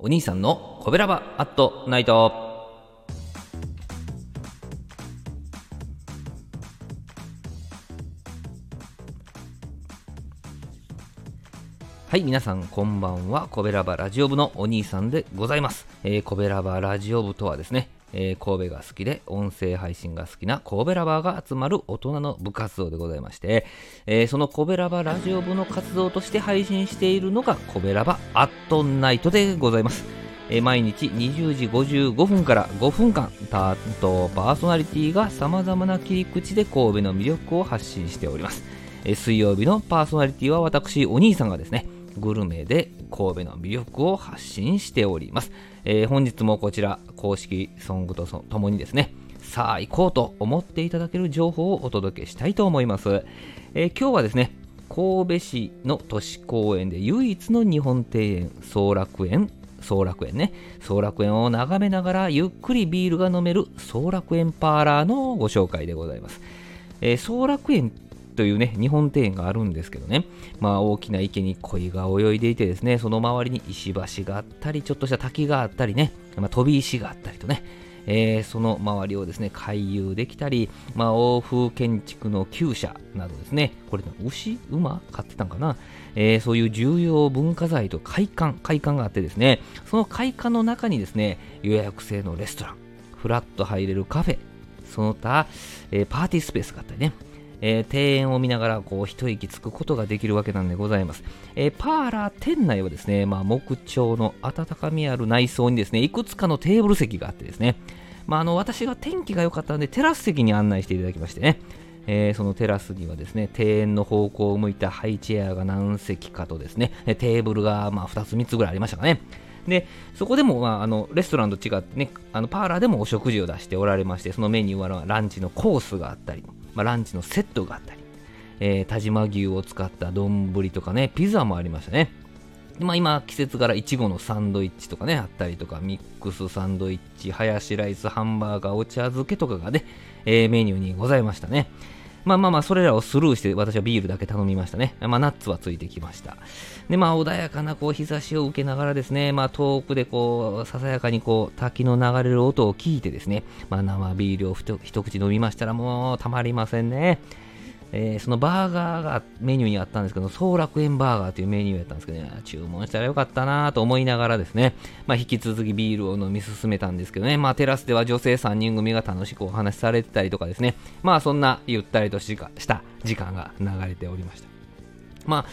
お兄さんのコベラバアットナイト。はい、皆さんこんばんは。コベラバラジオ部のお兄さんでございます。えー、コベラバラジオ部とはですね、えー、神戸が好きで音声配信が好きな神戸ラバーが集まる大人の部活動でございまして、えー、その神戸ラバラジオ部の活動として配信しているのが神戸ラバアットナイトでございます。毎日20時55分から5分間担当パーソナリティが様々な切り口で神戸の魅力を発信しております。水曜日のパーソナリティは私お兄さんがですね、グルメで神戸の魅力を発信しております。えー、本日もこちら公式ソングとともにですね、さあ行こうと思っていただける情報をお届けしたいと思います。えー、今日はですね、神戸市の都市公園で唯一の日本庭園、総楽園、総楽園ね、総楽園を眺めながらゆっくりビールが飲める総楽園パーラーのご紹介でございます。えー、総楽園というね、日本庭園があるんですけどね、まあ大きな池に鯉が泳いでいてですね、その周りに石橋があったり、ちょっとした滝があったりね、まあ、飛び石があったりとね、えー、その周りをですね、回遊できたり、まあ、欧風建築の厩舎などですね、これ牛馬？飼ってたんかな、えー、そういう重要文化財と会館、会館があってですね、その会館の中にですね、予約制のレストラン、フラッと入れるカフェ、その他、えー、パーティースペースがあったりね、えー、庭園を見ながらこう一息つくことができるわけなんでございます。えー、パーラー店内はですね、まあ、木調の温かみある内装にですね、いくつかのテーブル席があってですね、まあ、あの私が天気が良かったのでテラス席に案内していただきましてね、えー、そのテラスにはですね、庭園の方向を向いたハイチェアが何席かとですね、テーブルがま2つ3つぐらいありましたかね。で、そこでも、まあ、あのレストランと違ってね、あのパーラーでもお食事を出しておられまして、そのメニューはランチのコースがあったり、まあ、ランチのセットがあったり、えー、田島牛を使った丼とかね、ピザもありましたね。まあ、今、季節柄、いちごのサンドイッチとかね、あったりとか、ミックスサンドイッチ、ハヤシライス、ハンバーガー、お茶漬けとかがね、えー、メニューにございましたね。まあまあまあ、それらをスルーして、私はビールだけ頼みましたね。まあ、ナッツはついてきました。で、まあ、穏やかなこう日差しを受けながらですね、まあ、遠くでこう、ささやかにこう、滝の流れる音を聞いてですね、まあ、生ビールを一口飲みましたら、もうたまりませんね。えー、そのバーガーがメニューにあったんですけど、総楽園バーガーというメニューやったんですけどね、注文したらよかったなと思いながらですね、まあ、引き続きビールを飲み進めたんですけどね、まあ、テラスでは女性3人組が楽しくお話しされてたりとかですね、まあ、そんなゆったりとした時間が流れておりました。まあ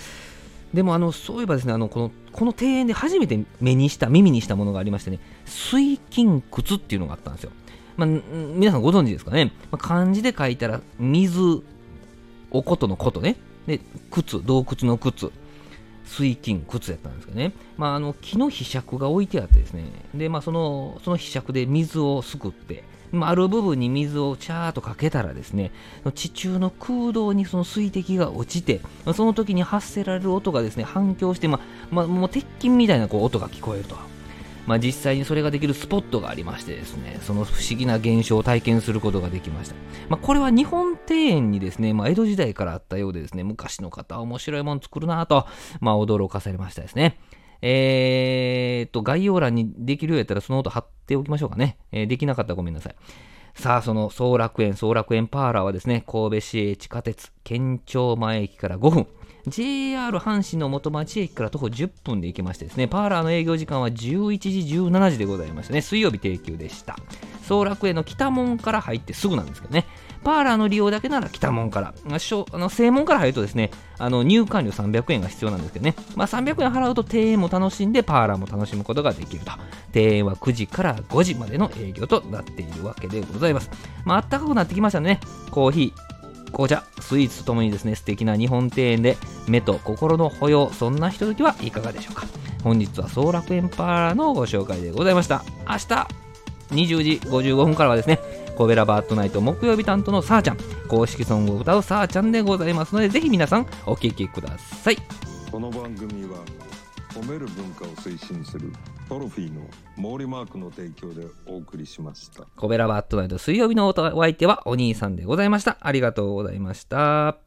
でもあのそういえばですねあのこのこの庭園で初めて目にした耳にしたものがありましてね。水金窟っていうのがあったんですよ、まあ、皆さんご存知ですかね、まあ、漢字で書いたら水おことのことね。で、靴、洞窟の靴。水金、靴やったんですけどね。まあ、あの、木の柄杓が置いてあってですね。で、まあ、その、その柄杓で水をすくって、まあ、ある部分に水をチャーとかけたらですね、地中の空洞にその水滴が落ちて、その時に発せられる音がですね、反響して、まあ、まあ、もう鉄筋みたいなこう音が聞こえると。まあ、実際にそれができるスポットがありましてですね、その不思議な現象を体験することができました。まあ、これは日本庭園にですね、まあ、江戸時代からあったようでですね、昔の方は面白いもの作るなぁと、まあ、驚かされましたですね。えー、っと、概要欄にできるようやったらその音貼っておきましょうかね。えー、できなかったらごめんなさい。さあ、その総楽園、総楽園パーラーはですね、神戸市営地下鉄、県庁前駅から5分、JR 阪神の元町駅から徒歩10分で行けましてですね、パーラーの営業時間は11時、17時でございましたね。水曜日定休でした。総楽園の北門から入ってすぐなんですけどね。パーラーの利用だけなら北門から、あの正門から入るとですね、あの入館料300円が必要なんですけどね、まあ、300円払うと庭園も楽しんで、パーラーも楽しむことができると。庭園は9時から5時までの営業となっているわけでございます。まあ、暖かくなってきましたね。コーヒー、紅茶、スイーツとともにですね、素敵な日本庭園で目と心の保養、そんなひとときはいかがでしょうか。本日は総楽園パーラーのご紹介でございました。明日20時55分からはですね、コベラバートナイト木曜日担当のさーちゃん、公式ソングを歌うさーちゃんでございますので、ぜひ皆さんお聴きください。この番組は褒める文化を推進するトロフィーの毛利マークの提供でお送りしました。コベラバットナイト水曜日のお相手はお兄さんでございました。ありがとうございました。